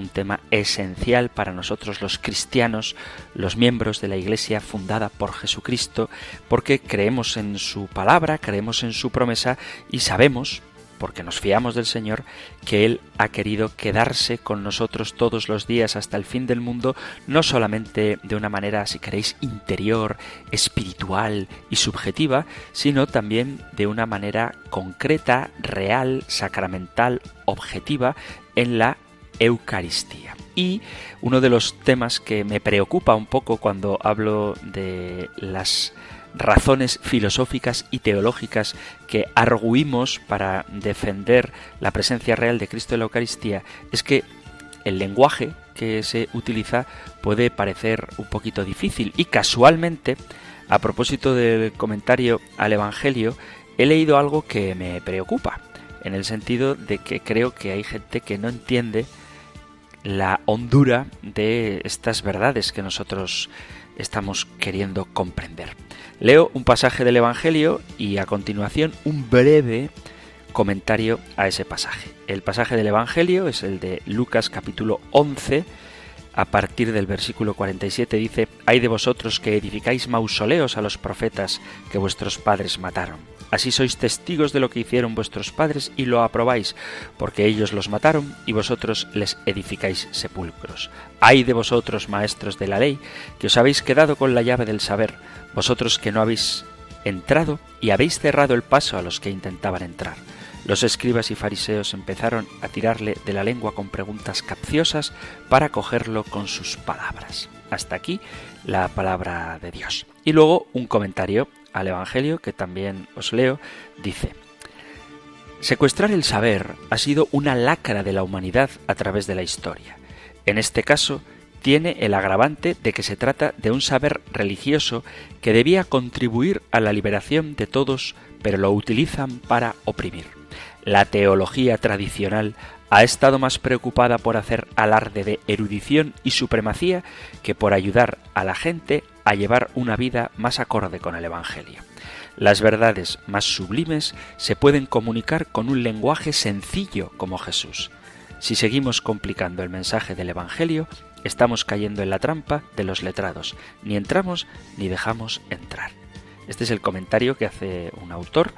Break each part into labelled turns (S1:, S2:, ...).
S1: un tema esencial para nosotros los cristianos, los miembros de la Iglesia fundada por Jesucristo, porque creemos en su palabra, creemos en su promesa y sabemos, porque nos fiamos del Señor, que Él ha querido quedarse con nosotros todos los días hasta el fin del mundo, no solamente de una manera, si queréis, interior, espiritual y subjetiva, sino también de una manera concreta, real, sacramental, objetiva, en la Eucaristía. Y uno de los temas que me preocupa un poco cuando hablo de las razones filosóficas y teológicas que arguimos para defender la presencia real de Cristo en la Eucaristía es que el lenguaje que se utiliza puede parecer un poquito difícil y casualmente a propósito del comentario al Evangelio he leído algo que me preocupa en el sentido de que creo que hay gente que no entiende la hondura de estas verdades que nosotros estamos queriendo comprender. Leo un pasaje del Evangelio y a continuación un breve comentario a ese pasaje. El pasaje del Evangelio es el de Lucas capítulo 11, a partir del versículo 47 dice, Hay de vosotros que edificáis mausoleos a los profetas que vuestros padres mataron. Así sois testigos de lo que hicieron vuestros padres y lo aprobáis, porque ellos los mataron y vosotros les edificáis sepulcros. Ay de vosotros, maestros de la ley, que os habéis quedado con la llave del saber, vosotros que no habéis entrado y habéis cerrado el paso a los que intentaban entrar. Los escribas y fariseos empezaron a tirarle de la lengua con preguntas capciosas para cogerlo con sus palabras. Hasta aquí la palabra de Dios. Y luego un comentario al Evangelio que también os leo, dice, Secuestrar el saber ha sido una lacra de la humanidad a través de la historia. En este caso, tiene el agravante de que se trata de un saber religioso que debía contribuir a la liberación de todos, pero lo utilizan para oprimir. La teología tradicional ha estado más preocupada por hacer alarde de erudición y supremacía que por ayudar a la gente a llevar una vida más acorde con el Evangelio. Las verdades más sublimes se pueden comunicar con un lenguaje sencillo como Jesús. Si seguimos complicando el mensaje del Evangelio, estamos cayendo en la trampa de los letrados. Ni entramos ni dejamos entrar. Este es el comentario que hace un autor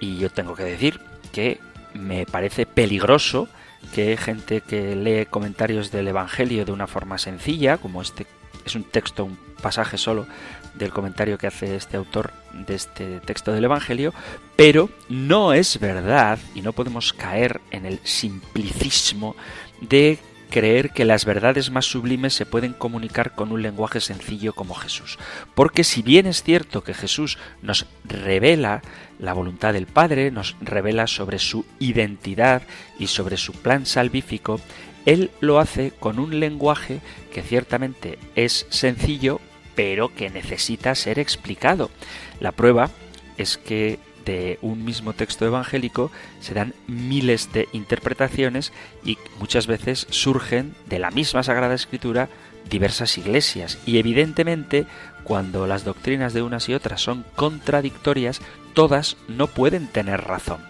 S1: y yo tengo que decir que me parece peligroso que gente que lee comentarios del Evangelio de una forma sencilla, como este es un texto, un pasaje solo del comentario que hace este autor de este texto del Evangelio, pero no es verdad y no podemos caer en el simplicismo de creer que las verdades más sublimes se pueden comunicar con un lenguaje sencillo como Jesús. Porque si bien es cierto que Jesús nos revela la voluntad del Padre, nos revela sobre su identidad y sobre su plan salvífico, Él lo hace con un lenguaje que ciertamente es sencillo, pero que necesita ser explicado. La prueba es que de un mismo texto evangélico se dan miles de interpretaciones y muchas veces surgen de la misma Sagrada Escritura diversas iglesias. Y evidentemente, cuando las doctrinas de unas y otras son contradictorias, todas no pueden tener razón.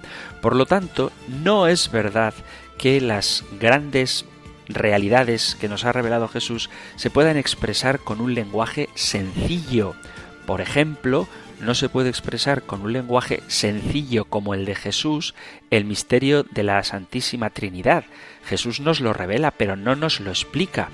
S1: Por lo tanto, no es verdad que las grandes realidades que nos ha revelado Jesús se puedan expresar con un lenguaje sencillo. Por ejemplo, no se puede expresar con un lenguaje sencillo como el de Jesús el misterio de la Santísima Trinidad. Jesús nos lo revela, pero no nos lo explica.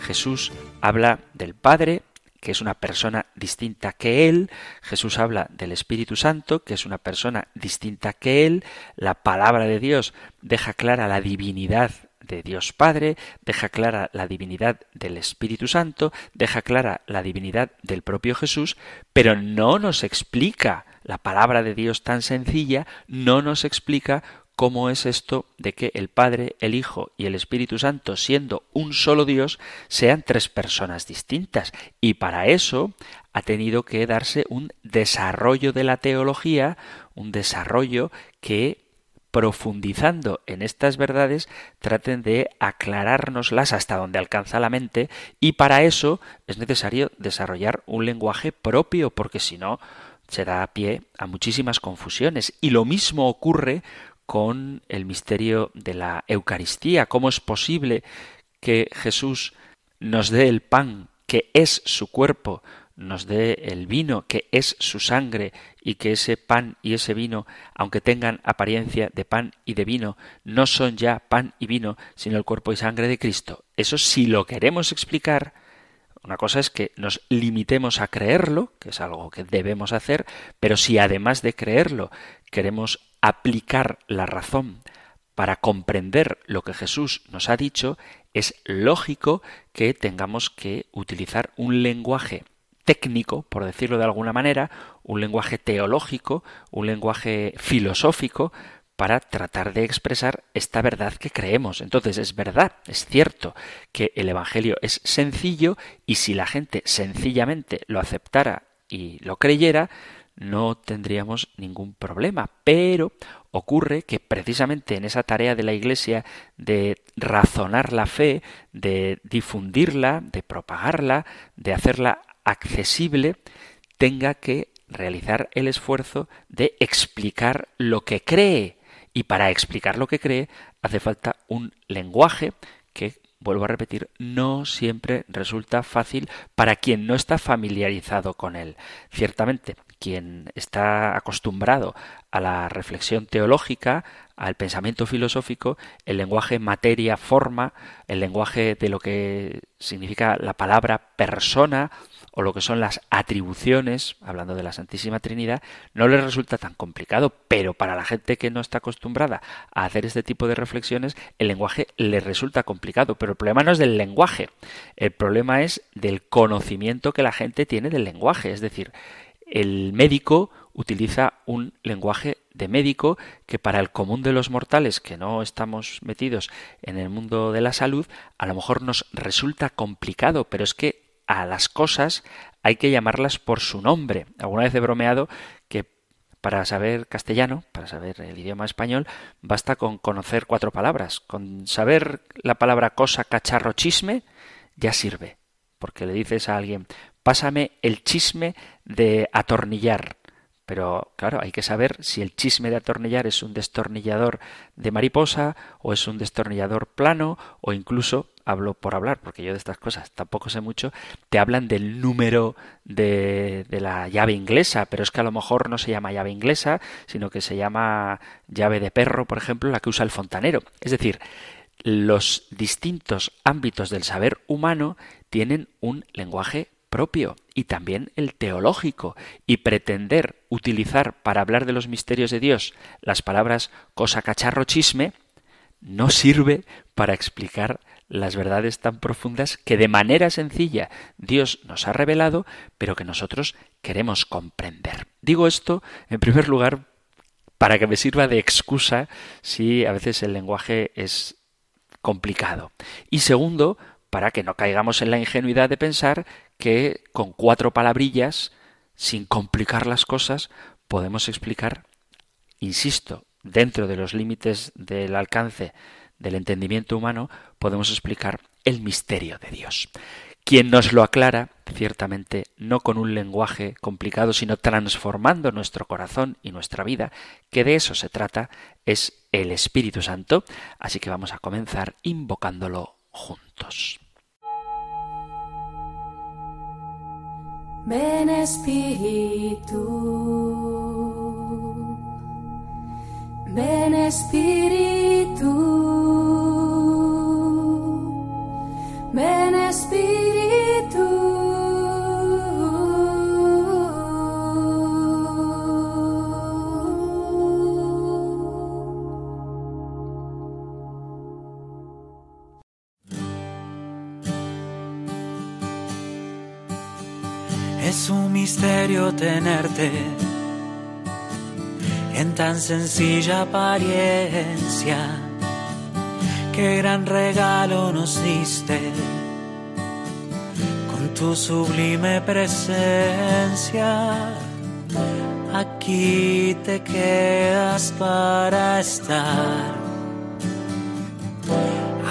S1: Jesús habla del Padre, que es una persona distinta que Él, Jesús habla del Espíritu Santo, que es una persona distinta que Él, la palabra de Dios deja clara la divinidad de Dios Padre, deja clara la divinidad del Espíritu Santo, deja clara la divinidad del propio Jesús, pero no nos explica la palabra de Dios tan sencilla, no nos explica cómo es esto de que el Padre, el Hijo y el Espíritu Santo, siendo un solo Dios, sean tres personas distintas. Y para eso ha tenido que darse un desarrollo de la teología, un desarrollo que profundizando en estas verdades, traten de aclarárnoslas hasta donde alcanza la mente y para eso es necesario desarrollar un lenguaje propio, porque si no, se da pie a muchísimas confusiones. Y lo mismo ocurre con el misterio de la Eucaristía. ¿Cómo es posible que Jesús nos dé el pan, que es su cuerpo, nos dé el vino, que es su sangre, y que ese pan y ese vino, aunque tengan apariencia de pan y de vino, no son ya pan y vino, sino el cuerpo y sangre de Cristo. Eso si lo queremos explicar, una cosa es que nos limitemos a creerlo, que es algo que debemos hacer, pero si además de creerlo queremos aplicar la razón para comprender lo que Jesús nos ha dicho, es lógico que tengamos que utilizar un lenguaje técnico, por decirlo de alguna manera, un lenguaje teológico, un lenguaje filosófico, para tratar de expresar esta verdad que creemos. Entonces es verdad, es cierto que el Evangelio es sencillo y si la gente sencillamente lo aceptara y lo creyera, no tendríamos ningún problema. Pero ocurre que precisamente en esa tarea de la Iglesia de razonar la fe, de difundirla, de propagarla, de hacerla accesible, tenga que realizar el esfuerzo de explicar lo que cree. Y para explicar lo que cree hace falta un lenguaje que, vuelvo a repetir, no siempre resulta fácil para quien no está familiarizado con él. Ciertamente, quien está acostumbrado a la reflexión teológica, al pensamiento filosófico, el lenguaje materia, forma, el lenguaje de lo que significa la palabra persona o lo que son las atribuciones, hablando de la Santísima Trinidad, no le resulta tan complicado, pero para la gente que no está acostumbrada a hacer este tipo de reflexiones, el lenguaje le resulta complicado. Pero el problema no es del lenguaje, el problema es del conocimiento que la gente tiene del lenguaje. Es decir, el médico utiliza un lenguaje de médico que para el común de los mortales que no estamos metidos en el mundo de la salud, a lo mejor nos resulta complicado, pero es que a las cosas hay que llamarlas por su nombre. Alguna vez he bromeado que para saber castellano, para saber el idioma español, basta con conocer cuatro palabras. Con saber la palabra cosa, cacharro, chisme, ya sirve. Porque le dices a alguien, pásame el chisme de atornillar. Pero claro, hay que saber si el chisme de atornillar es un destornillador de mariposa o es un destornillador plano o incluso hablo por hablar, porque yo de estas cosas tampoco sé mucho, te hablan del número de, de, la llave inglesa, pero es que a lo mejor no se llama llave inglesa, sino que se llama llave de perro, por ejemplo, la que usa el fontanero. Es decir, los distintos ámbitos del saber humano tienen un lenguaje propio y también el teológico y pretender utilizar para hablar de los misterios de Dios las palabras cosa cacharro chisme no sirve para explicar las verdades tan profundas que de manera sencilla Dios nos ha revelado, pero que nosotros queremos comprender. Digo esto, en primer lugar, para que me sirva de excusa si a veces el lenguaje es complicado. Y segundo, para que no caigamos en la ingenuidad de pensar que con cuatro palabrillas, sin complicar las cosas, podemos explicar, insisto, dentro de los límites del alcance del entendimiento humano, podemos explicar el misterio de Dios. Quien nos lo aclara, ciertamente no con un lenguaje complicado, sino transformando nuestro corazón y nuestra vida, que de eso se trata, es el Espíritu Santo. Así que vamos a comenzar invocándolo juntos.
S2: Ven Espíritu, ven Espíritu. Ven Espíritu.
S3: Es un misterio tenerte en tan sencilla apariencia Qué gran regalo nos diste con tu sublime presencia. Aquí te quedas para estar.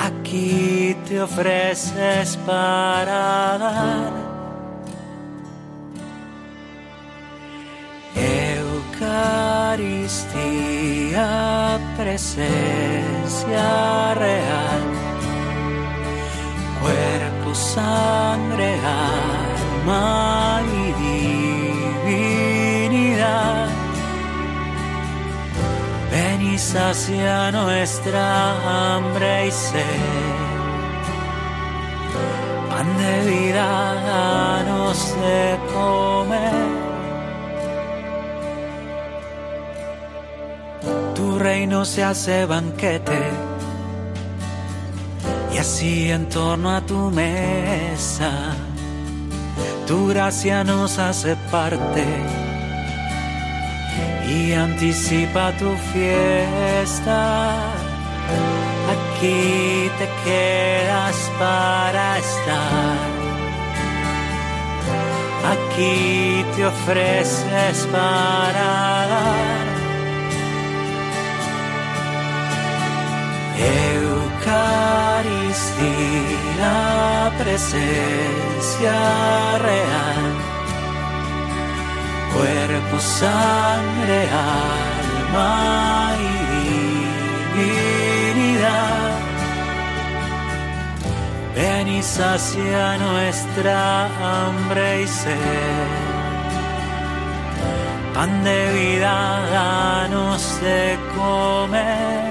S3: Aquí te ofreces para dar Eucaristía, presencia real, cuerpo, sangre, alma y divinidad. Ven y sacia nuestra hambre y sed. Pan de vida, danos de comer reino se hace banquete y así en torno a tu mesa tu gracia nos hace parte y anticipa tu fiesta. Aquí te quedas para estar. Aquí te ofreces para Eucaristía, presencia real, cuerpo, sangre, alma y divinidad. Ven y sacia nuestra hambre y sed. Pan de vida, danos de comer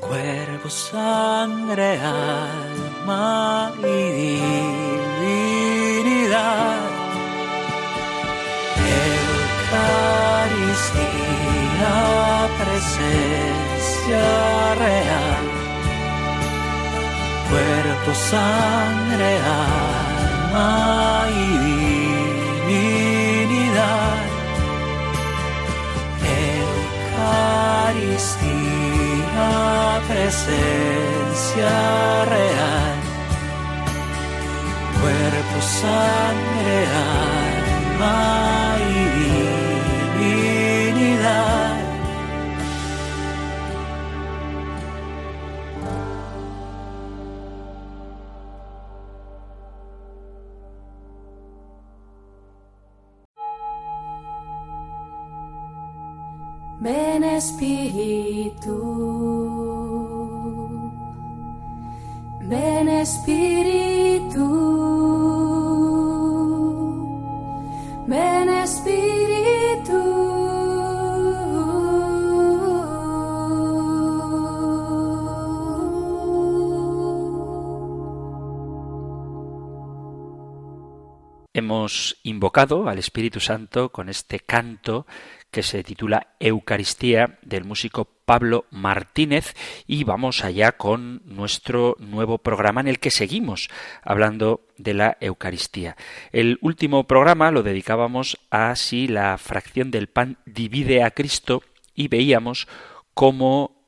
S3: Cuervo, sangre, alma y divinidad. Eucaristía, presencia real. Cuerpo, sangre, alma y divinidad. Eucaristía.
S2: Ven Espíritu, ven Espíritu, ven Espíritu.
S1: Hemos invocado al Espíritu Santo con este canto que se titula Eucaristía del músico Pablo Martínez y vamos allá con nuestro nuevo programa en el que seguimos hablando de la Eucaristía. El último programa lo dedicábamos a si la fracción del pan divide a Cristo y veíamos cómo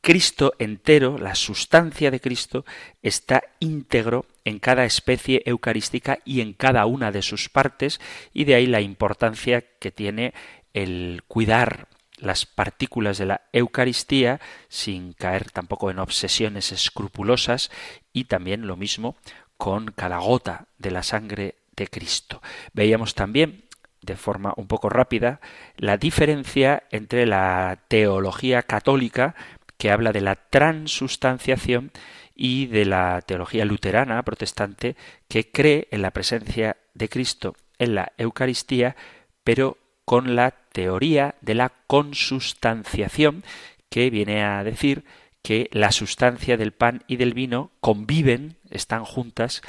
S1: Cristo entero, la sustancia de Cristo, está íntegro en cada especie eucarística y en cada una de sus partes, y de ahí la importancia que tiene el cuidar las partículas de la Eucaristía sin caer tampoco en obsesiones escrupulosas y también lo mismo con cada gota de la sangre de Cristo. Veíamos también de forma un poco rápida la diferencia entre la teología católica que habla de la transustanciación y de la teología luterana protestante que cree en la presencia de Cristo en la Eucaristía, pero con la teoría de la consustanciación, que viene a decir que la sustancia del pan y del vino conviven, están juntas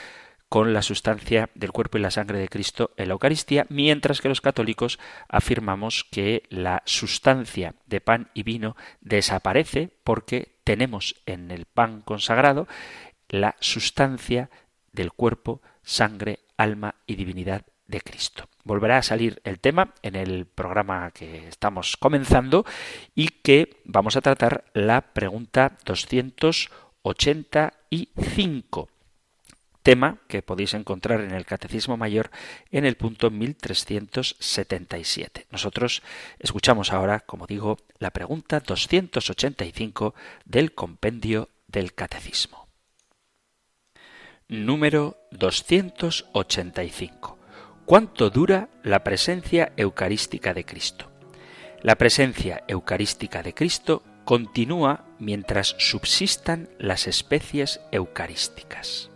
S1: con la sustancia del cuerpo y la sangre de Cristo en la Eucaristía, mientras que los católicos afirmamos que la sustancia de pan y vino desaparece porque tenemos en el pan consagrado la sustancia del cuerpo, sangre, alma y divinidad de Cristo. Volverá a salir el tema en el programa que estamos comenzando y que vamos a tratar la pregunta 285 tema que podéis encontrar en el Catecismo Mayor en el punto 1377. Nosotros escuchamos ahora, como digo, la pregunta 285 del compendio del Catecismo. Número 285. ¿Cuánto dura la presencia eucarística de Cristo? La presencia eucarística de Cristo continúa mientras subsistan las especies eucarísticas.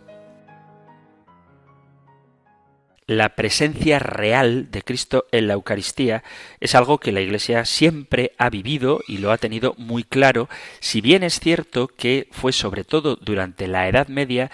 S1: la presencia real de Cristo en la Eucaristía es algo que la Iglesia siempre ha vivido y lo ha tenido muy claro, si bien es cierto que fue sobre todo durante la Edad Media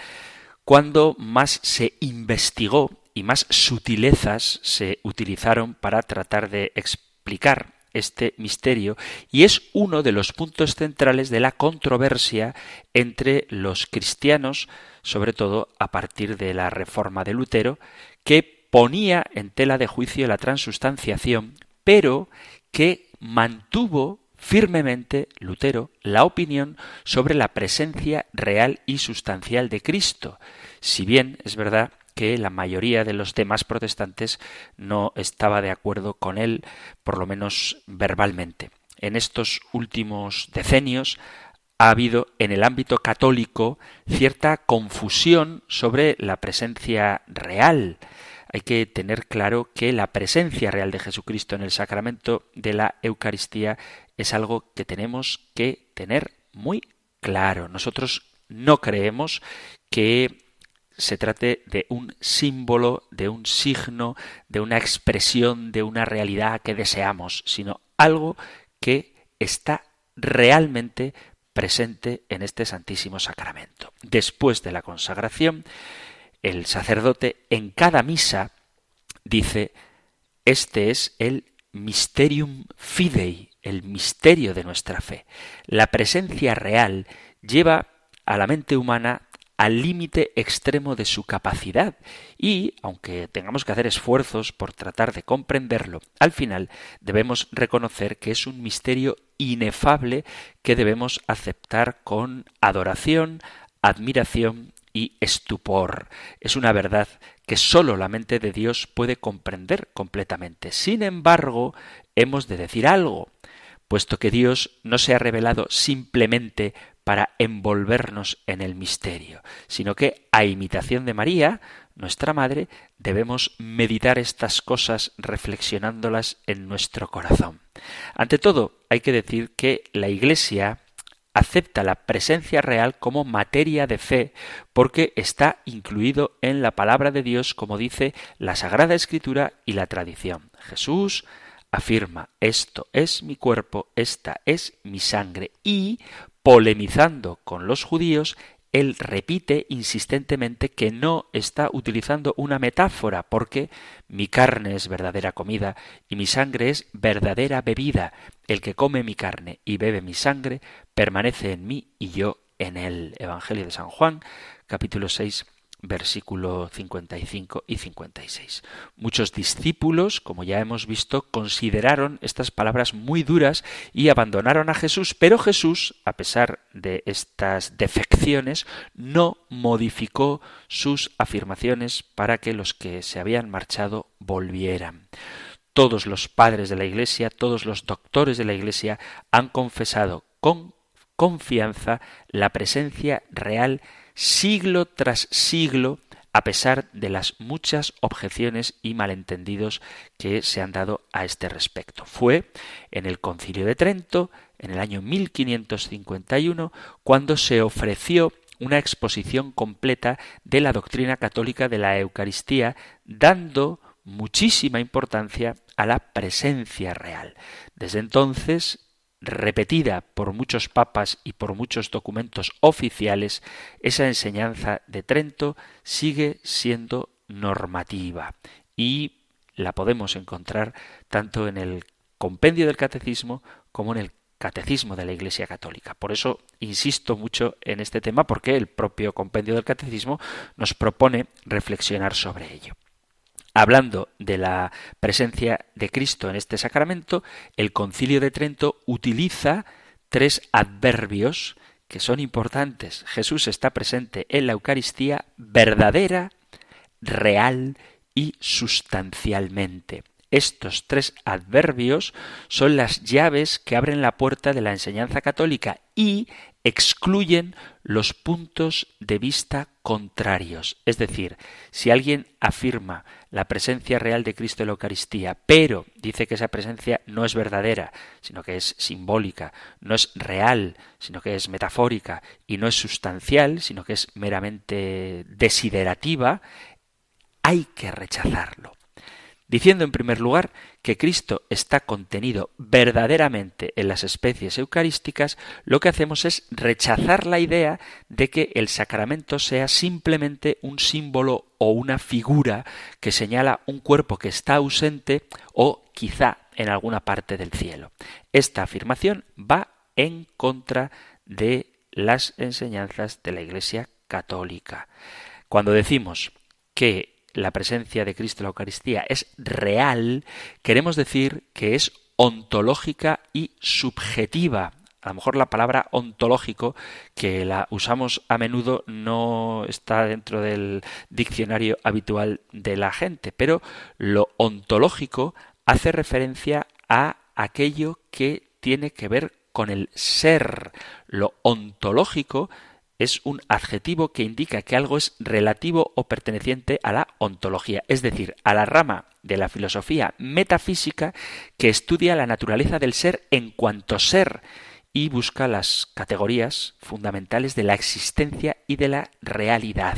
S1: cuando más se investigó y más sutilezas se utilizaron para tratar de explicar este misterio y es uno de los puntos centrales de la controversia entre los cristianos, sobre todo a partir de la reforma de Lutero, que ponía en tela de juicio la transustanciación, pero que mantuvo firmemente Lutero la opinión sobre la presencia real y sustancial de Cristo, si bien es verdad que la mayoría de los demás protestantes no estaba de acuerdo con él, por lo menos verbalmente. En estos últimos decenios ha habido en el ámbito católico cierta confusión sobre la presencia real. Hay que tener claro que la presencia real de Jesucristo en el sacramento de la Eucaristía es algo que tenemos que tener muy claro. Nosotros no creemos que se trate de un símbolo, de un signo, de una expresión, de una realidad que deseamos, sino algo que está realmente presente en este Santísimo Sacramento. Después de la consagración, el sacerdote en cada misa dice, este es el mysterium fidei, el misterio de nuestra fe. La presencia real lleva a la mente humana al límite extremo de su capacidad y, aunque tengamos que hacer esfuerzos por tratar de comprenderlo, al final debemos reconocer que es un misterio inefable que debemos aceptar con adoración, admiración y estupor. Es una verdad que sólo la mente de Dios puede comprender completamente. Sin embargo, hemos de decir algo, puesto que Dios no se ha revelado simplemente para envolvernos en el misterio, sino que, a imitación de María, nuestra Madre, debemos meditar estas cosas reflexionándolas en nuestro corazón. Ante todo, hay que decir que la Iglesia acepta la presencia real como materia de fe porque está incluido en la palabra de Dios como dice la Sagrada Escritura y la tradición. Jesús afirma esto es mi cuerpo, esta es mi sangre y polemizando con los judíos, él repite insistentemente que no está utilizando una metáfora, porque mi carne es verdadera comida y mi sangre es verdadera bebida. El que come mi carne y bebe mi sangre permanece en mí y yo en él. Evangelio de San Juan, capítulo 6, versículo 55 y 56. Muchos discípulos, como ya hemos visto, consideraron estas palabras muy duras y abandonaron a Jesús, pero Jesús, a pesar de estas defecciones, no modificó sus afirmaciones para que los que se habían marchado volvieran. Todos los padres de la Iglesia, todos los doctores de la Iglesia han confesado con confianza la presencia real siglo tras siglo a pesar de las muchas objeciones y malentendidos que se han dado a este respecto. Fue en el Concilio de Trento, en el año 1551, cuando se ofreció una exposición completa de la doctrina católica de la Eucaristía, dando muchísima importancia a la presencia real. Desde entonces repetida por muchos papas y por muchos documentos oficiales, esa enseñanza de Trento sigue siendo normativa y la podemos encontrar tanto en el compendio del catecismo como en el catecismo de la Iglesia Católica. Por eso insisto mucho en este tema porque el propio compendio del catecismo nos propone reflexionar sobre ello hablando de la presencia de Cristo en este sacramento, el concilio de Trento utiliza tres adverbios que son importantes. Jesús está presente en la Eucaristía verdadera, real y sustancialmente. Estos tres adverbios son las llaves que abren la puerta de la enseñanza católica y excluyen los puntos de vista contrarios. Es decir, si alguien afirma la presencia real de Cristo en la Eucaristía, pero dice que esa presencia no es verdadera, sino que es simbólica, no es real, sino que es metafórica, y no es sustancial, sino que es meramente desiderativa, hay que rechazarlo diciendo en primer lugar que Cristo está contenido verdaderamente en las especies eucarísticas, lo que hacemos es rechazar la idea de que el sacramento sea simplemente un símbolo o una figura que señala un cuerpo que está ausente o quizá en alguna parte del cielo. Esta afirmación va en contra de las enseñanzas de la Iglesia católica. Cuando decimos que la presencia de Cristo en la Eucaristía es real, queremos decir que es ontológica y subjetiva. A lo mejor la palabra ontológico, que la usamos a menudo, no está dentro del diccionario habitual de la gente, pero lo ontológico hace referencia a aquello que tiene que ver con el ser. Lo ontológico es un adjetivo que indica que algo es relativo o perteneciente a la ontología, es decir, a la rama de la filosofía metafísica que estudia la naturaleza del ser en cuanto ser y busca las categorías fundamentales de la existencia y de la realidad.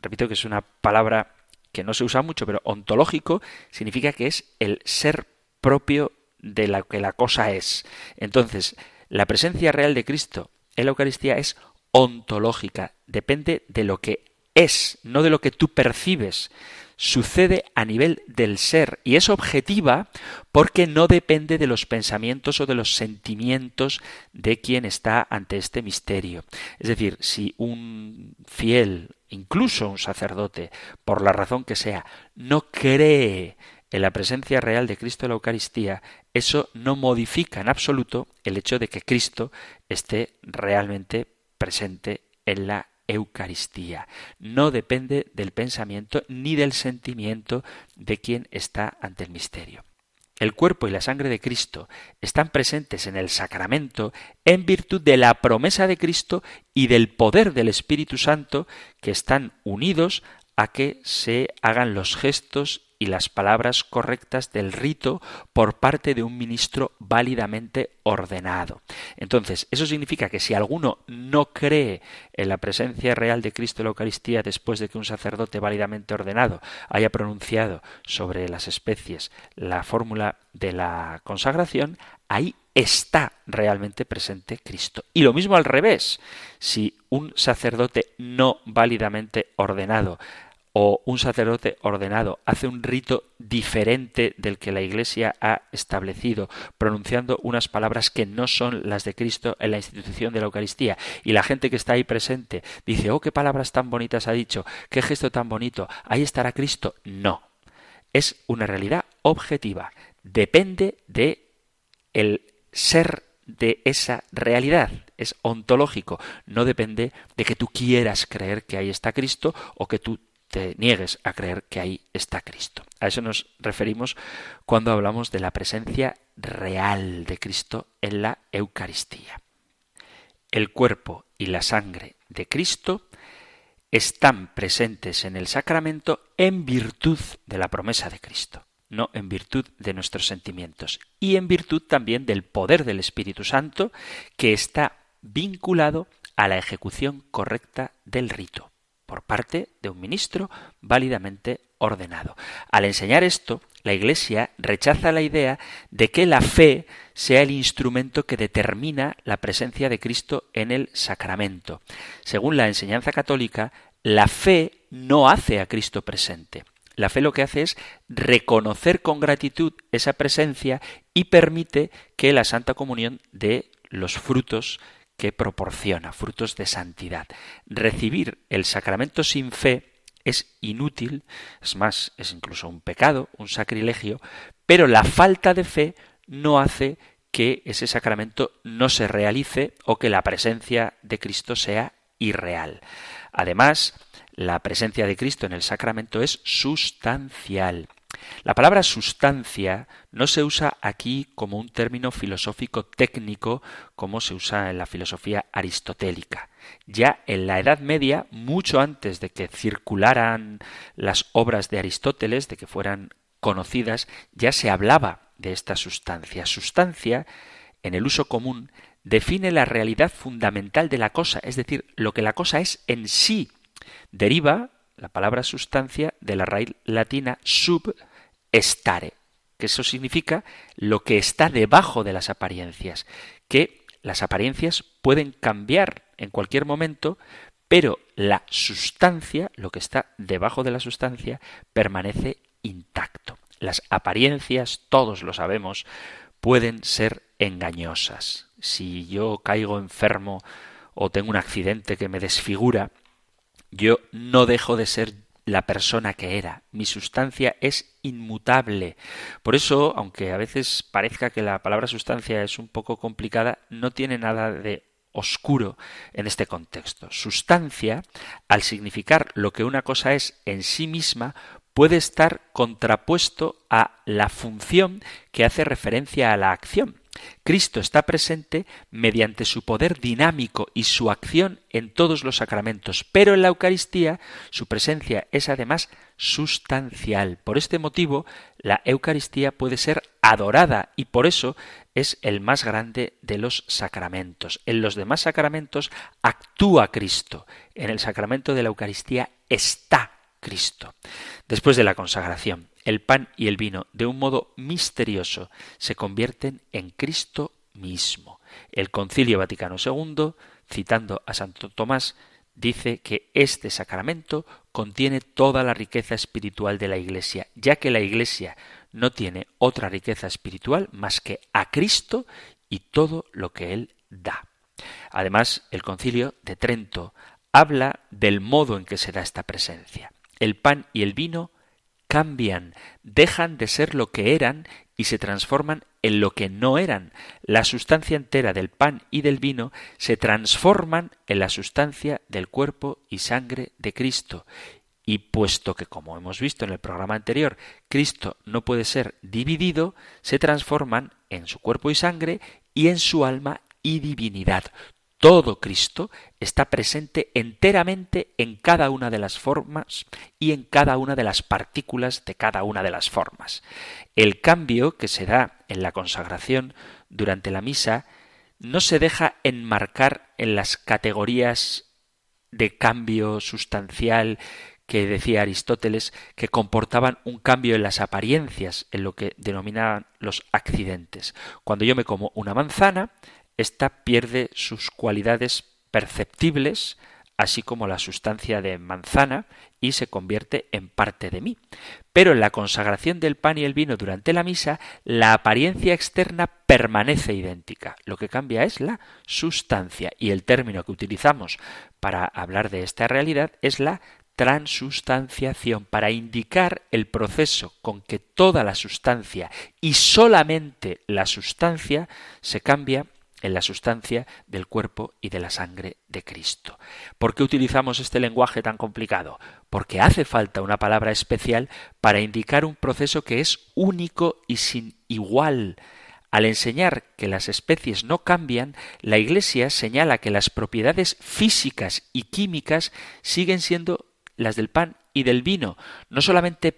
S1: Repito que es una palabra que no se usa mucho, pero ontológico significa que es el ser propio de lo que la cosa es. Entonces, la presencia real de Cristo en la Eucaristía es ontológica, depende de lo que es, no de lo que tú percibes. Sucede a nivel del ser y es objetiva porque no depende de los pensamientos o de los sentimientos de quien está ante este misterio. Es decir, si un fiel, incluso un sacerdote, por la razón que sea, no cree en la presencia real de Cristo en la Eucaristía, eso no modifica en absoluto el hecho de que Cristo esté realmente presente en la Eucaristía. No depende del pensamiento ni del sentimiento de quien está ante el misterio. El cuerpo y la sangre de Cristo están presentes en el sacramento en virtud de la promesa de Cristo y del poder del Espíritu Santo que están unidos a que se hagan los gestos y las palabras correctas del rito por parte de un ministro válidamente ordenado. Entonces, eso significa que si alguno no cree en la presencia real de Cristo en la Eucaristía después de que un sacerdote válidamente ordenado haya pronunciado sobre las especies la fórmula de la consagración, ahí está realmente presente Cristo. Y lo mismo al revés, si un sacerdote no válidamente ordenado o un sacerdote ordenado hace un rito diferente del que la Iglesia ha establecido, pronunciando unas palabras que no son las de Cristo en la institución de la Eucaristía, y la gente que está ahí presente dice, oh, qué palabras tan bonitas ha dicho, qué gesto tan bonito, ahí estará Cristo. No, es una realidad objetiva, depende de el ser de esa realidad, es ontológico, no depende de que tú quieras creer que ahí está Cristo o que tú te niegues a creer que ahí está Cristo. A eso nos referimos cuando hablamos de la presencia real de Cristo en la Eucaristía. El cuerpo y la sangre de Cristo están presentes en el sacramento en virtud de la promesa de Cristo, no en virtud de nuestros sentimientos, y en virtud también del poder del Espíritu Santo que está vinculado a la ejecución correcta del rito por parte de un ministro válidamente ordenado. Al enseñar esto, la Iglesia rechaza la idea de que la fe sea el instrumento que determina la presencia de Cristo en el sacramento. Según la enseñanza católica, la fe no hace a Cristo presente. La fe lo que hace es reconocer con gratitud esa presencia y permite que la Santa Comunión dé los frutos que proporciona, frutos de santidad. Recibir el sacramento sin fe es inútil, es más, es incluso un pecado, un sacrilegio, pero la falta de fe no hace que ese sacramento no se realice o que la presencia de Cristo sea irreal. Además, la presencia de Cristo en el sacramento es sustancial. La palabra sustancia no se usa aquí como un término filosófico técnico como se usa en la filosofía aristotélica. Ya en la Edad Media, mucho antes de que circularan las obras de Aristóteles, de que fueran conocidas, ya se hablaba de esta sustancia. Sustancia, en el uso común, define la realidad fundamental de la cosa, es decir, lo que la cosa es en sí. Deriva la palabra sustancia de la raíz latina sub estare, que eso significa lo que está debajo de las apariencias, que las apariencias pueden cambiar en cualquier momento, pero la sustancia, lo que está debajo de la sustancia, permanece intacto. Las apariencias, todos lo sabemos, pueden ser engañosas. Si yo caigo enfermo o tengo un accidente que me desfigura, yo no dejo de ser la persona que era. Mi sustancia es inmutable. Por eso, aunque a veces parezca que la palabra sustancia es un poco complicada, no tiene nada de oscuro en este contexto. Sustancia, al significar lo que una cosa es en sí misma, puede estar contrapuesto a la función que hace referencia a la acción. Cristo está presente mediante su poder dinámico y su acción en todos los sacramentos, pero en la Eucaristía su presencia es además sustancial. Por este motivo, la Eucaristía puede ser adorada y por eso es el más grande de los sacramentos. En los demás sacramentos actúa Cristo. En el sacramento de la Eucaristía está Cristo. Después de la consagración, el pan y el vino, de un modo misterioso, se convierten en Cristo mismo. El Concilio Vaticano II, citando a Santo Tomás, dice que este sacramento contiene toda la riqueza espiritual de la Iglesia, ya que la Iglesia no tiene otra riqueza espiritual más que a Cristo y todo lo que Él da. Además, el concilio de Trento habla del modo en que se da esta presencia. El pan y el vino cambian, dejan de ser lo que eran y se transforman en lo que no eran. La sustancia entera del pan y del vino se transforman en la sustancia del cuerpo y sangre de Cristo. Y puesto que, como hemos visto en el programa anterior, Cristo no puede ser dividido, se transforman en su cuerpo y sangre y en su alma y divinidad todo Cristo está presente enteramente en cada una de las formas y en cada una de las partículas de cada una de las formas. El cambio que se da en la consagración durante la misa no se deja enmarcar en las categorías de cambio sustancial que decía Aristóteles que comportaban un cambio en las apariencias, en lo que denominaban los accidentes. Cuando yo me como una manzana, ésta pierde sus cualidades perceptibles, así como la sustancia de manzana, y se convierte en parte de mí. Pero en la consagración del pan y el vino durante la misa, la apariencia externa permanece idéntica. Lo que cambia es la sustancia, y el término que utilizamos para hablar de esta realidad es la transustanciación para indicar el proceso con que toda la sustancia y solamente la sustancia se cambia en la sustancia del cuerpo y de la sangre de Cristo. ¿Por qué utilizamos este lenguaje tan complicado? Porque hace falta una palabra especial para indicar un proceso que es único y sin igual. Al enseñar que las especies no cambian, la Iglesia señala que las propiedades físicas y químicas siguen siendo las del pan y del vino. No solamente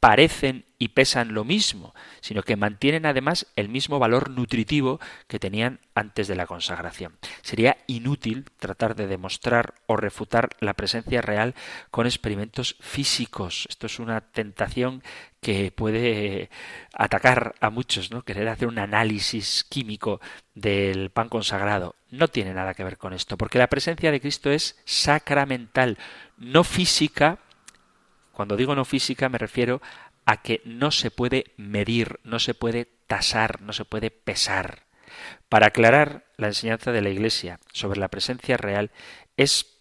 S1: parecen y pesan lo mismo, sino que mantienen además el mismo valor nutritivo que tenían antes de la consagración. Sería inútil tratar de demostrar o refutar la presencia real con experimentos físicos. Esto es una tentación que puede atacar a muchos, ¿no? Querer hacer un análisis químico del pan consagrado. No tiene nada que ver con esto, porque la presencia de Cristo es sacramental, no física. Cuando digo no física me refiero a que no se puede medir, no se puede tasar, no se puede pesar. Para aclarar la enseñanza de la Iglesia sobre la presencia real es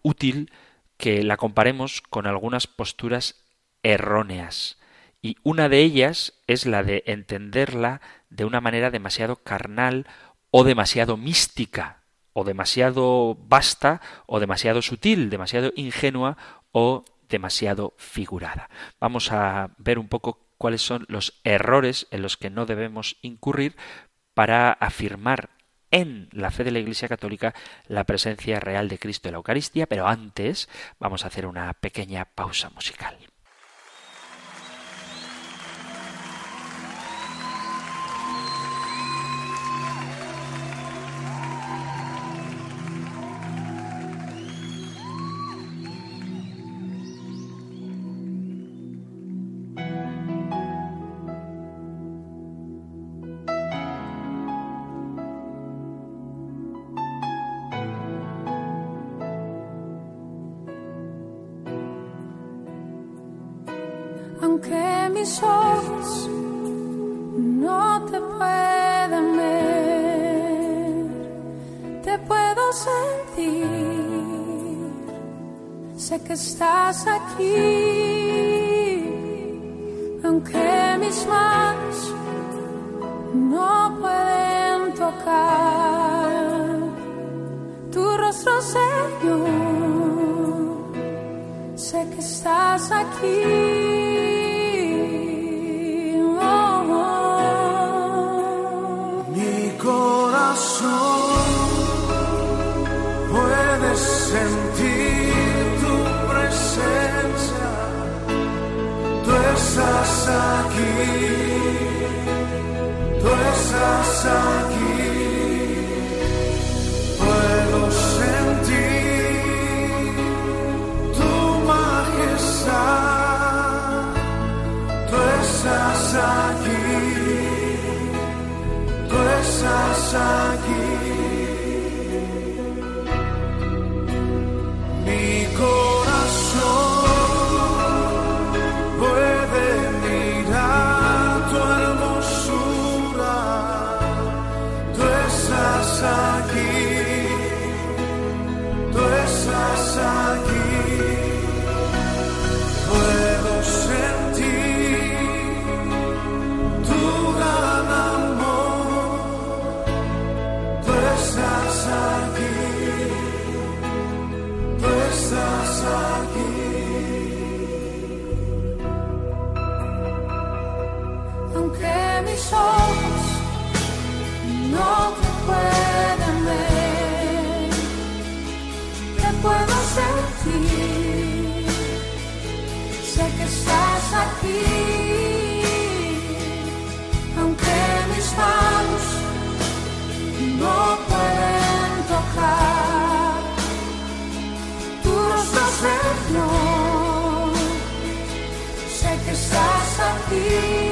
S1: útil que la comparemos con algunas posturas erróneas. Y una de ellas es la de entenderla de una manera demasiado carnal o demasiado mística, o demasiado vasta, o demasiado sutil, demasiado ingenua o demasiado figurada. Vamos a ver un poco cuáles son los errores en los que no debemos incurrir para afirmar en la fe de la Iglesia Católica la presencia real de Cristo en la Eucaristía, pero antes vamos a hacer una pequeña pausa musical.
S2: Que estás Lord, shake the stars of the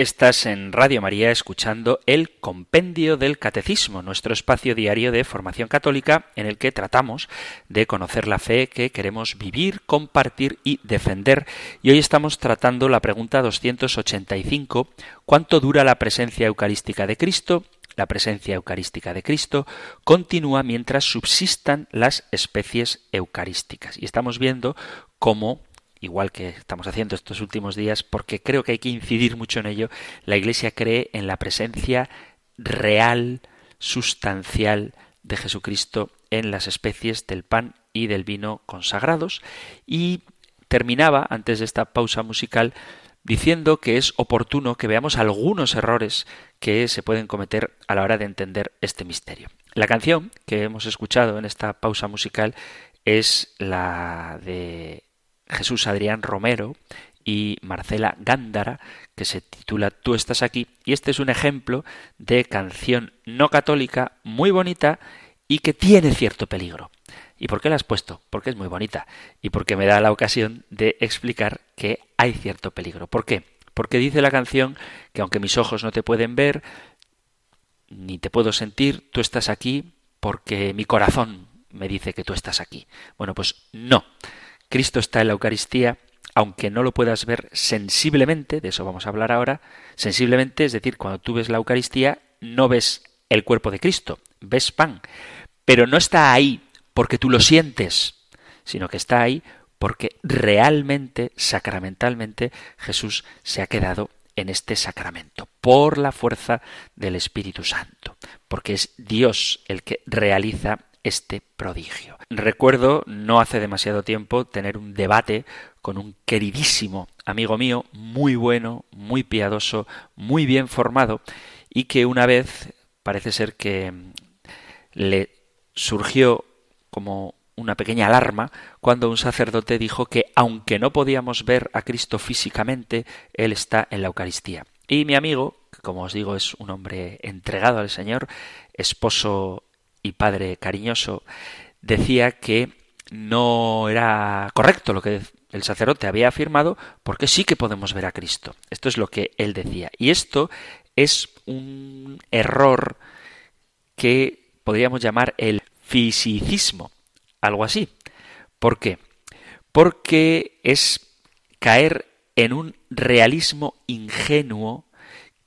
S1: Estás en Radio María escuchando el Compendio del Catecismo, nuestro espacio diario de formación católica en el que tratamos de conocer la fe que queremos vivir, compartir y defender. Y hoy estamos tratando la pregunta 285, ¿cuánto dura la presencia eucarística de Cristo? La presencia eucarística de Cristo continúa mientras subsistan las especies eucarísticas. Y estamos viendo cómo igual que estamos haciendo estos últimos días, porque creo que hay que incidir mucho en ello, la Iglesia cree en la presencia real, sustancial de Jesucristo en las especies del pan y del vino consagrados y terminaba, antes de esta pausa musical, diciendo que es oportuno que veamos algunos errores que se pueden cometer a la hora de entender este misterio. La canción que hemos escuchado en esta pausa musical es la de Jesús Adrián Romero y Marcela Gándara, que se titula Tú estás aquí, y este es un ejemplo de canción no católica muy bonita y que tiene cierto peligro. ¿Y por qué la has puesto? Porque es muy bonita y porque me da la ocasión de explicar que hay cierto peligro. ¿Por qué? Porque dice la canción que aunque mis ojos no te pueden ver, ni te puedo sentir, tú estás aquí porque mi corazón me dice que tú estás aquí. Bueno, pues no. Cristo está en la Eucaristía, aunque no lo puedas ver sensiblemente, de eso vamos a hablar ahora, sensiblemente, es decir, cuando tú ves la Eucaristía, no ves el cuerpo de Cristo, ves pan, pero no está ahí porque tú lo sientes, sino que está ahí porque realmente, sacramentalmente, Jesús se ha quedado en este sacramento, por la fuerza del Espíritu Santo, porque es Dios el que realiza este prodigio. Recuerdo no hace demasiado tiempo tener un debate con un queridísimo amigo mío, muy bueno, muy piadoso, muy bien formado, y que una vez parece ser que le surgió como una pequeña alarma cuando un sacerdote dijo que aunque no podíamos ver a Cristo físicamente, Él está en la Eucaristía. Y mi amigo, que como os digo es un hombre entregado al Señor, esposo y padre cariñoso, decía que no era correcto lo que el sacerdote había afirmado porque sí que podemos ver a Cristo. Esto es lo que él decía. Y esto es un error que podríamos llamar el fisicismo, algo así. ¿Por qué? Porque es caer en un realismo ingenuo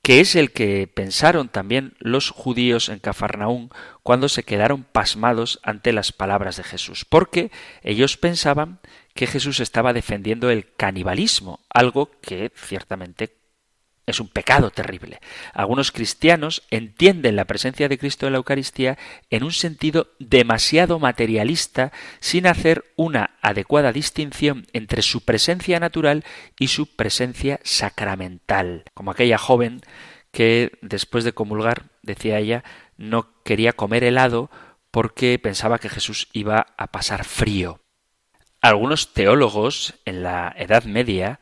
S1: que es el que pensaron también los judíos en Cafarnaún cuando se quedaron pasmados ante las palabras de Jesús, porque ellos pensaban que Jesús estaba defendiendo el canibalismo, algo que ciertamente es un pecado terrible. Algunos cristianos entienden la presencia de Cristo en la Eucaristía en un sentido demasiado materialista, sin hacer una adecuada distinción entre su presencia natural y su presencia sacramental, como aquella joven que después de comulgar, decía ella, no quería comer helado porque pensaba que Jesús iba a pasar frío. Algunos teólogos en la Edad Media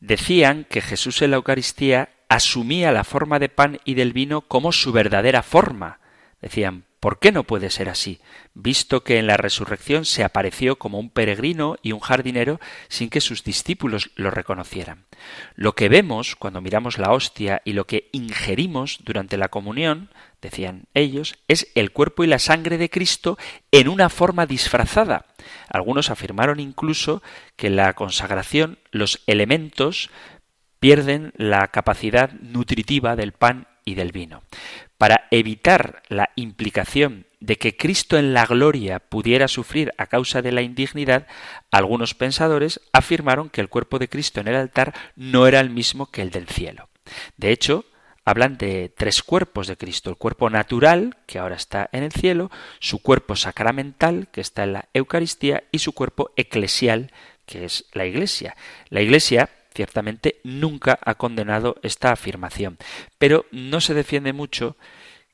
S1: decían que Jesús en la Eucaristía asumía la forma de pan y del vino como su verdadera forma. Decían, ¿por qué no puede ser así? Visto que en la resurrección se apareció como un peregrino y un jardinero sin que sus discípulos lo reconocieran. Lo que vemos cuando miramos la hostia y lo que ingerimos durante la comunión, decían ellos, es el cuerpo y la sangre de Cristo en una forma disfrazada. Algunos afirmaron incluso que en la consagración los elementos pierden la capacidad nutritiva del pan y del vino. Para evitar la implicación de que Cristo en la gloria pudiera sufrir a causa de la indignidad, algunos pensadores afirmaron que el cuerpo de Cristo en el altar no era el mismo que el del cielo. De hecho, hablan de tres cuerpos de Cristo, el cuerpo natural, que ahora está en el cielo, su cuerpo sacramental, que está en la Eucaristía, y su cuerpo eclesial, que es la Iglesia. La Iglesia ciertamente nunca ha condenado esta afirmación, pero no se defiende mucho,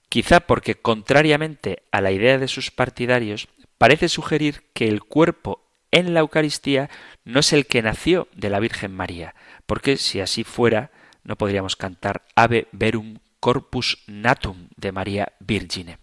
S1: quizá porque, contrariamente a la idea de sus partidarios, parece sugerir que el cuerpo en la Eucaristía no es el que nació de la Virgen María, porque si así fuera, no podríamos cantar Ave Verum Corpus Natum de María Virgine.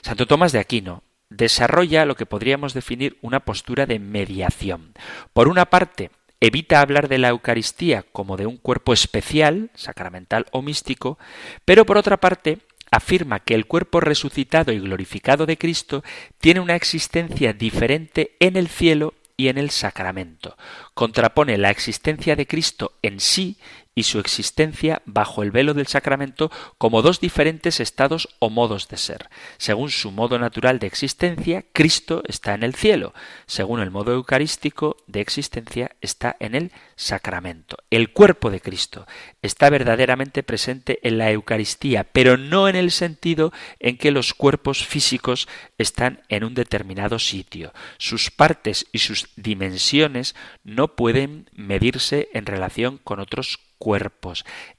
S1: Santo Tomás de Aquino desarrolla lo que podríamos definir una postura de mediación. Por una parte, evita hablar de la Eucaristía como de un cuerpo especial, sacramental o místico, pero por otra parte, afirma que el cuerpo resucitado y glorificado de Cristo tiene una existencia diferente en el cielo y en el sacramento. Contrapone la existencia de Cristo en sí y su existencia bajo el velo del sacramento como dos diferentes estados o modos de ser. Según su modo natural de existencia, Cristo está en el cielo. Según el modo eucarístico de existencia, está en el sacramento. El cuerpo de Cristo está verdaderamente presente en la Eucaristía, pero no en el sentido en que los cuerpos físicos están en un determinado sitio. Sus partes y sus dimensiones no pueden medirse en relación con otros cuerpos.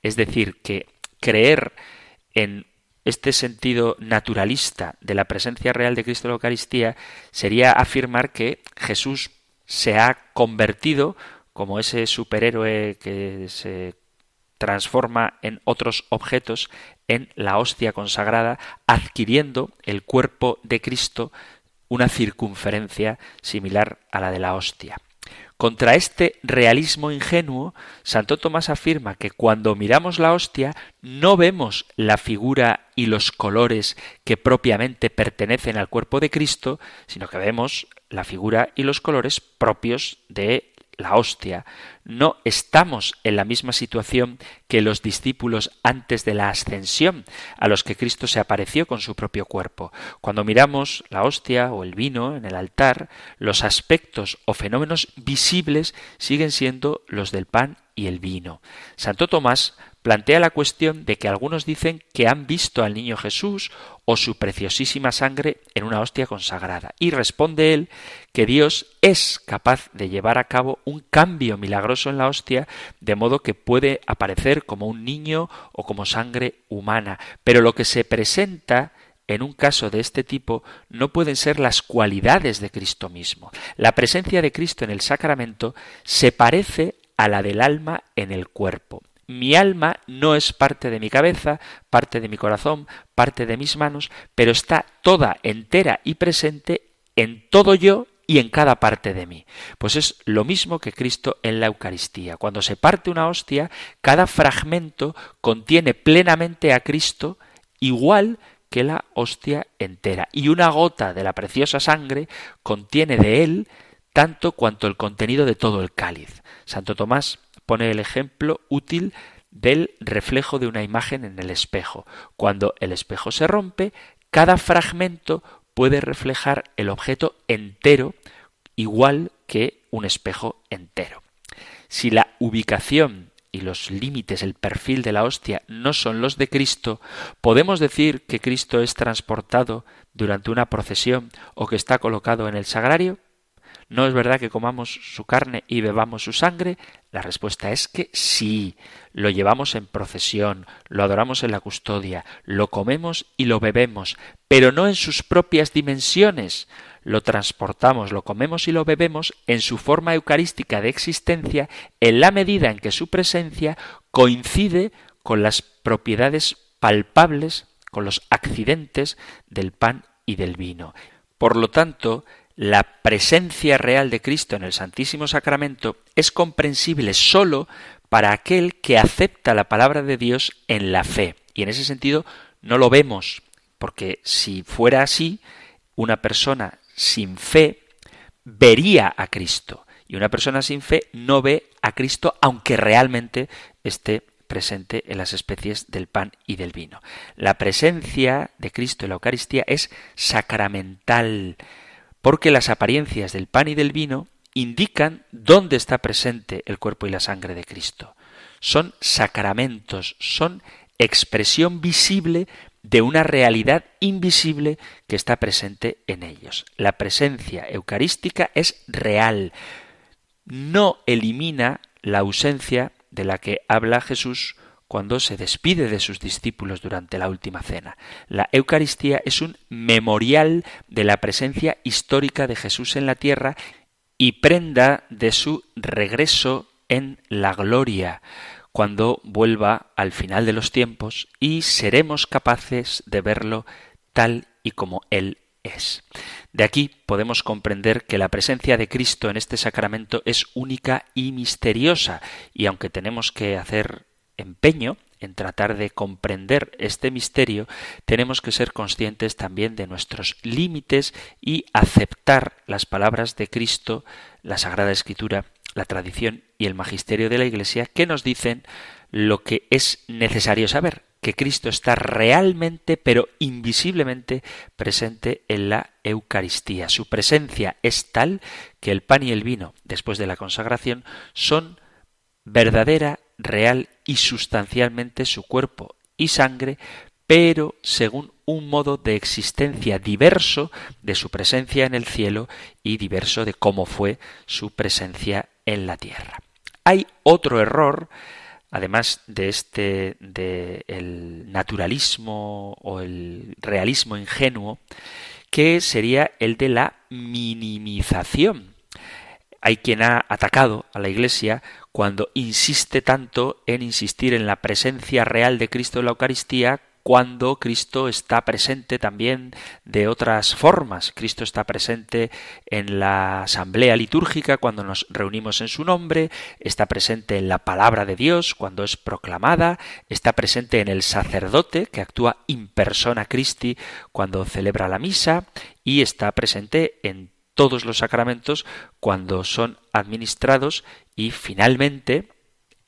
S1: Es decir, que creer en este sentido naturalista de la presencia real de Cristo en la Eucaristía sería afirmar que Jesús se ha convertido como ese superhéroe que se transforma en otros objetos en la hostia consagrada, adquiriendo el cuerpo de Cristo una circunferencia similar a la de la hostia. Contra este realismo ingenuo, Santo Tomás afirma que cuando miramos la hostia no vemos la figura y los colores que propiamente pertenecen al cuerpo de Cristo, sino que vemos la figura y los colores propios de la hostia, no estamos en la misma situación que los discípulos antes de la ascensión, a los que Cristo se apareció con su propio cuerpo. Cuando miramos la hostia o el vino en el altar, los aspectos o fenómenos visibles siguen siendo los del pan y el vino. Santo Tomás plantea la cuestión de que algunos dicen que han visto al niño Jesús o su preciosísima sangre en una hostia consagrada. Y responde él que Dios es capaz de llevar a cabo un cambio milagroso en la hostia, de modo que puede aparecer como un niño o como sangre humana. Pero lo que se presenta en un caso de este tipo no pueden ser las cualidades de Cristo mismo. La presencia de Cristo en el sacramento se parece a la del alma en el cuerpo. Mi alma no es parte de mi cabeza, parte de mi corazón, parte de mis manos, pero está toda entera y presente en todo yo y en cada parte de mí. Pues es lo mismo que Cristo en la Eucaristía. Cuando se parte una hostia, cada fragmento contiene plenamente a Cristo igual que la hostia entera. Y una gota de la preciosa sangre contiene de él tanto cuanto el contenido de todo el cáliz. Santo Tomás pone el ejemplo útil del reflejo de una imagen en el espejo. Cuando el espejo se rompe, cada fragmento puede reflejar el objeto entero igual que un espejo entero. Si la ubicación y los límites, el perfil de la hostia no son los de Cristo, podemos decir que Cristo es transportado durante una procesión o que está colocado en el sagrario? ¿No es verdad que comamos su carne y bebamos su sangre? La respuesta es que sí, lo llevamos en procesión, lo adoramos en la custodia, lo comemos y lo bebemos, pero no en sus propias dimensiones. Lo transportamos, lo comemos y lo bebemos en su forma eucarística de existencia en la medida en que su presencia coincide con las propiedades palpables, con los accidentes del pan y del vino. Por lo tanto, la presencia real de Cristo en el Santísimo Sacramento es comprensible sólo para aquel que acepta la palabra de Dios en la fe. Y en ese sentido no lo vemos, porque si fuera así, una persona sin fe vería a Cristo. Y una persona sin fe no ve a Cristo aunque realmente esté presente en las especies del pan y del vino. La presencia de Cristo en la Eucaristía es sacramental porque las apariencias del pan y del vino indican dónde está presente el cuerpo y la sangre de Cristo. Son sacramentos, son expresión visible de una realidad invisible que está presente en ellos. La presencia eucarística es real, no elimina la ausencia de la que habla Jesús cuando se despide de sus discípulos durante la última cena. La Eucaristía es un memorial de la presencia histórica de Jesús en la tierra y prenda de su regreso en la gloria, cuando vuelva al final de los tiempos y seremos capaces de verlo tal y como Él es. De aquí podemos comprender que la presencia de Cristo en este sacramento es única y misteriosa, y aunque tenemos que hacer empeño en tratar de comprender este misterio, tenemos que ser conscientes también de nuestros límites y aceptar las palabras de Cristo, la Sagrada Escritura, la tradición y el magisterio de la Iglesia que nos dicen lo que es necesario saber, que Cristo está realmente pero invisiblemente presente en la Eucaristía. Su presencia es tal que el pan y el vino, después de la consagración, son verdadera, real y sustancialmente su cuerpo y sangre, pero según un modo de existencia diverso de su presencia en el cielo y diverso de cómo fue su presencia en la tierra. Hay otro error, además de este de el naturalismo o el realismo ingenuo, que sería el de la minimización. Hay quien ha atacado a la Iglesia cuando insiste tanto en insistir en la presencia real de Cristo en la Eucaristía cuando Cristo está presente también de otras formas. Cristo está presente en la asamblea litúrgica cuando nos reunimos en su nombre, está presente en la palabra de Dios cuando es proclamada, está presente en el sacerdote que actúa in persona Christi cuando celebra la misa y está presente en todos los sacramentos cuando son administrados y finalmente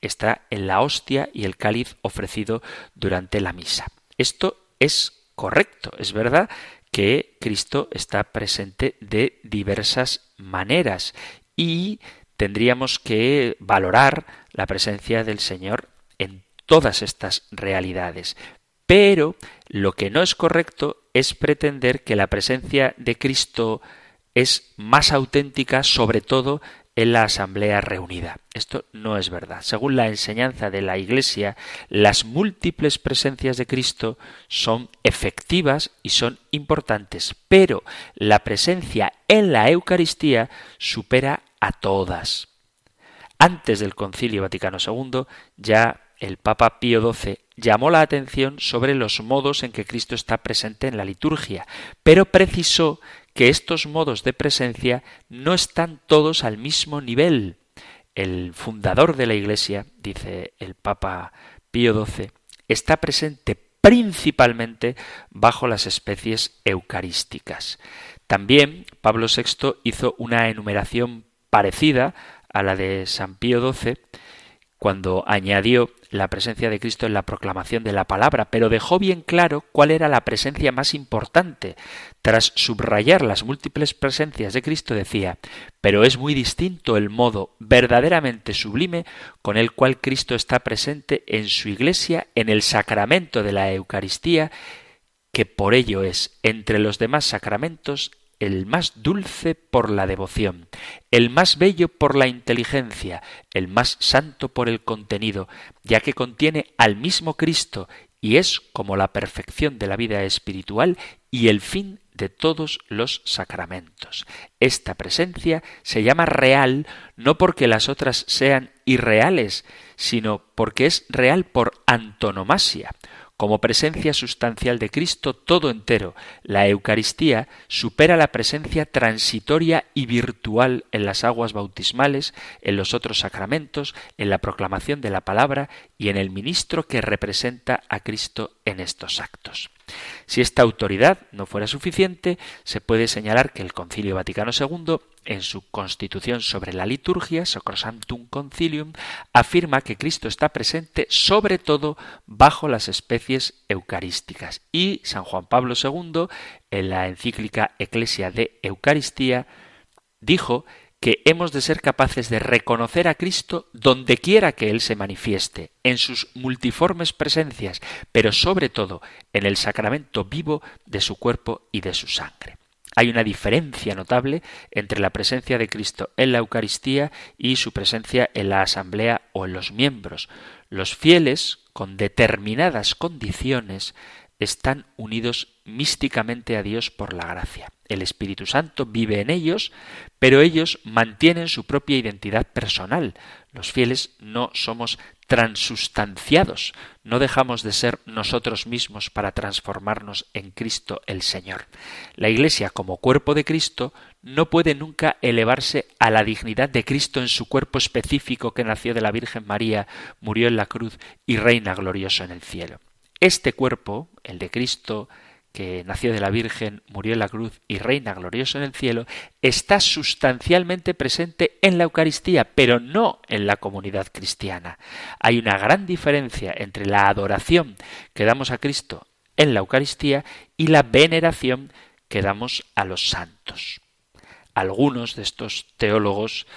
S1: está en la hostia y el cáliz ofrecido durante la misa. Esto es correcto, es verdad que Cristo está presente de diversas maneras y tendríamos que valorar la presencia del Señor en todas estas realidades. Pero lo que no es correcto es pretender que la presencia de Cristo es más auténtica, sobre todo en la asamblea reunida. Esto no es verdad. Según la enseñanza de la Iglesia, las múltiples presencias de Cristo son efectivas y son importantes, pero la presencia en la Eucaristía supera a todas. Antes del Concilio Vaticano II, ya el Papa Pío XII llamó la atención sobre los modos en que Cristo está presente en la liturgia, pero precisó que estos modos de presencia no están todos al mismo nivel. El fundador de la Iglesia, dice el Papa Pío XII, está presente principalmente bajo las especies eucarísticas. También Pablo VI hizo una enumeración parecida a la de San Pío XII cuando añadió la presencia de Cristo en la proclamación de la palabra, pero dejó bien claro cuál era la presencia más importante. Tras subrayar las múltiples presencias de Cristo decía, pero es muy distinto el modo verdaderamente sublime con el cual Cristo está presente en su iglesia en el sacramento de la Eucaristía, que por ello es, entre los demás sacramentos, el más dulce por la devoción, el más bello por la inteligencia, el más santo por el contenido, ya que contiene al mismo Cristo y es como la perfección de la vida espiritual y el fin de todos los sacramentos. Esta presencia se llama real no porque las otras sean irreales, sino porque es real por antonomasia. Como presencia sustancial de Cristo todo entero, la Eucaristía supera la presencia transitoria y virtual en las aguas bautismales, en los otros sacramentos, en la proclamación de la palabra y en el ministro que representa a Cristo en estos actos. Si esta autoridad no fuera suficiente, se puede señalar que el Concilio Vaticano II, en su Constitución sobre la liturgia, Sacrosanctum Concilium, afirma que Cristo está presente sobre todo bajo las especies eucarísticas. Y San Juan Pablo II, en la encíclica Ecclesia de Eucaristía, dijo que hemos de ser capaces de reconocer a Cristo donde quiera que Él se manifieste, en sus multiformes presencias, pero sobre todo en el sacramento vivo de su cuerpo y de su sangre. Hay una diferencia notable entre la presencia de Cristo en la Eucaristía y su presencia en la asamblea o en los miembros. Los fieles, con determinadas condiciones, están unidos místicamente a Dios por la gracia. El Espíritu Santo vive en ellos, pero ellos mantienen su propia identidad personal. Los fieles no somos transustanciados, no dejamos de ser nosotros mismos para transformarnos en Cristo el Señor. La Iglesia como cuerpo de Cristo no puede nunca elevarse a la dignidad de Cristo en su cuerpo específico que nació de la Virgen María, murió en la cruz y reina glorioso en el cielo. Este cuerpo, el de Cristo, que nació de la Virgen, murió en la cruz y reina glorioso en el cielo, está sustancialmente presente en la Eucaristía, pero no en la comunidad cristiana. Hay una gran diferencia entre la adoración que damos a Cristo en la Eucaristía y la veneración que damos a los santos. Algunos de estos teólogos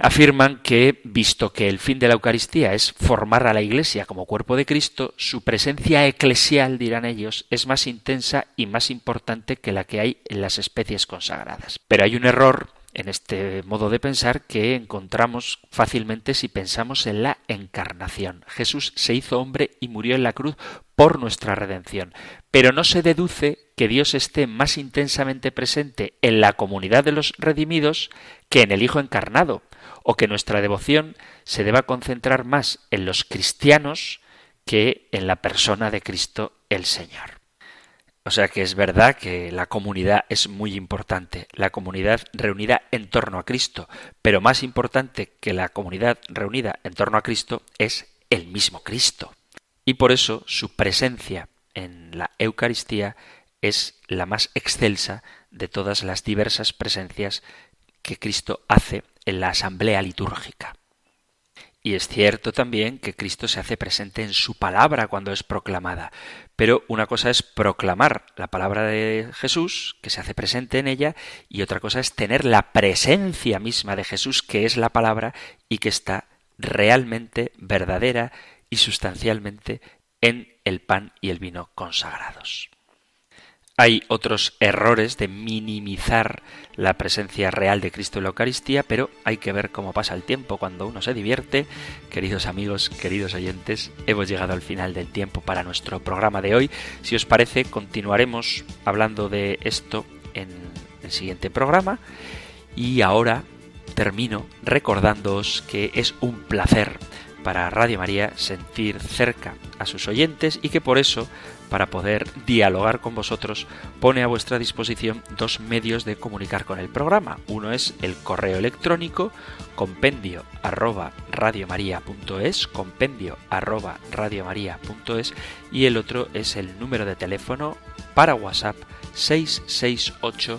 S1: afirman que, visto que el fin de la Eucaristía es formar a la Iglesia como cuerpo de Cristo, su presencia eclesial, dirán ellos, es más intensa y más importante que la que hay en las especies consagradas. Pero hay un error en este modo de pensar que encontramos fácilmente si pensamos en la encarnación. Jesús se hizo hombre y murió en la cruz por nuestra redención, pero no se deduce que Dios esté más intensamente presente en la comunidad de los redimidos que en el Hijo encarnado, o que nuestra devoción se deba concentrar más en los cristianos que en la persona de Cristo el Señor. O sea que es verdad que la comunidad es muy importante, la comunidad reunida en torno a Cristo, pero más importante que la comunidad reunida en torno a Cristo es el mismo Cristo. Y por eso su presencia en la Eucaristía es la más excelsa de todas las diversas presencias que Cristo hace en la asamblea litúrgica. Y es cierto también que Cristo se hace presente en su palabra cuando es proclamada. Pero una cosa es proclamar la palabra de Jesús, que se hace presente en ella, y otra cosa es tener la presencia misma de Jesús, que es la palabra, y que está realmente verdadera y sustancialmente en el pan y el vino consagrados. Hay otros errores de minimizar la presencia real de Cristo en la Eucaristía, pero hay que ver cómo pasa el tiempo cuando uno se divierte. Queridos amigos, queridos oyentes, hemos llegado al final del tiempo para nuestro programa de hoy. Si os parece, continuaremos hablando de esto en el siguiente programa. Y ahora termino recordándoos que es un placer para Radio María sentir cerca a sus oyentes y que por eso para poder dialogar con vosotros, pone a vuestra disposición dos medios de comunicar con el programa. Uno es el correo electrónico compendio arroba compendio arroba y el otro es el número de teléfono para WhatsApp 668